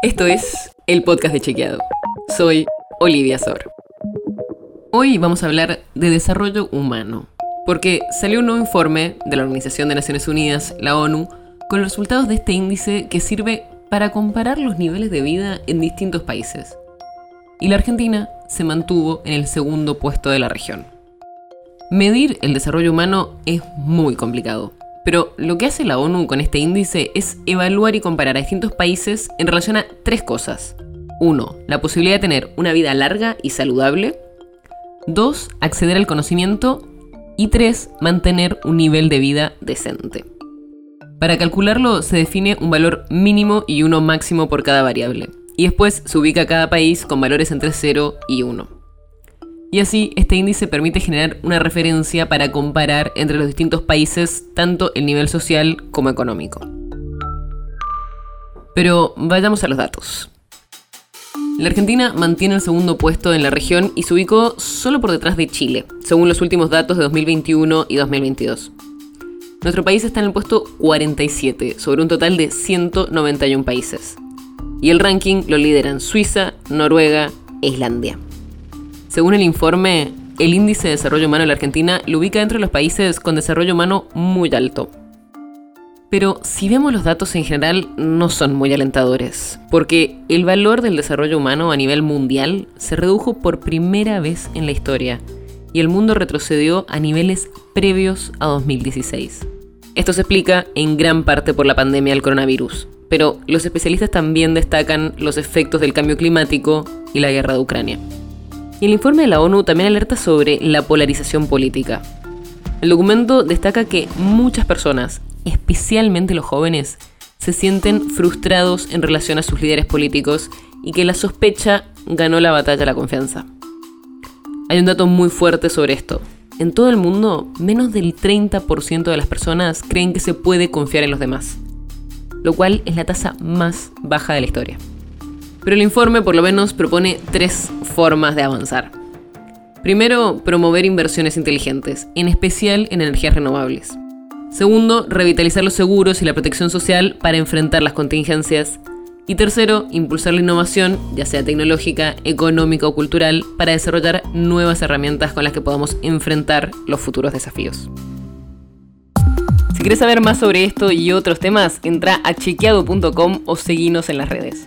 Esto es el podcast de Chequeado. Soy Olivia Sor. Hoy vamos a hablar de desarrollo humano, porque salió un nuevo informe de la Organización de Naciones Unidas, la ONU, con los resultados de este índice que sirve para comparar los niveles de vida en distintos países. Y la Argentina se mantuvo en el segundo puesto de la región. Medir el desarrollo humano es muy complicado, pero lo que hace la ONU con este índice es evaluar y comparar a distintos países en relación a tres cosas. Uno, La posibilidad de tener una vida larga y saludable. Dos, Acceder al conocimiento. Y tres, Mantener un nivel de vida decente. Para calcularlo se define un valor mínimo y uno máximo por cada variable. Y después se ubica cada país con valores entre 0 y 1. Y así, este índice permite generar una referencia para comparar entre los distintos países tanto el nivel social como económico. Pero vayamos a los datos. La Argentina mantiene el segundo puesto en la región y se ubicó solo por detrás de Chile, según los últimos datos de 2021 y 2022. Nuestro país está en el puesto 47, sobre un total de 191 países. Y el ranking lo lideran Suiza, Noruega e Islandia. Según el informe, el índice de desarrollo humano en la Argentina lo ubica entre los países con desarrollo humano muy alto. Pero si vemos los datos en general, no son muy alentadores, porque el valor del desarrollo humano a nivel mundial se redujo por primera vez en la historia, y el mundo retrocedió a niveles previos a 2016. Esto se explica en gran parte por la pandemia del coronavirus, pero los especialistas también destacan los efectos del cambio climático y la guerra de Ucrania. Y el informe de la ONU también alerta sobre la polarización política. El documento destaca que muchas personas, especialmente los jóvenes, se sienten frustrados en relación a sus líderes políticos y que la sospecha ganó la batalla a la confianza. Hay un dato muy fuerte sobre esto. En todo el mundo, menos del 30% de las personas creen que se puede confiar en los demás, lo cual es la tasa más baja de la historia. Pero el informe por lo menos propone tres formas de avanzar. Primero, promover inversiones inteligentes, en especial en energías renovables. Segundo, revitalizar los seguros y la protección social para enfrentar las contingencias. Y tercero, impulsar la innovación, ya sea tecnológica, económica o cultural, para desarrollar nuevas herramientas con las que podamos enfrentar los futuros desafíos. Si quieres saber más sobre esto y otros temas, entra a chequeado.com o seguinos en las redes.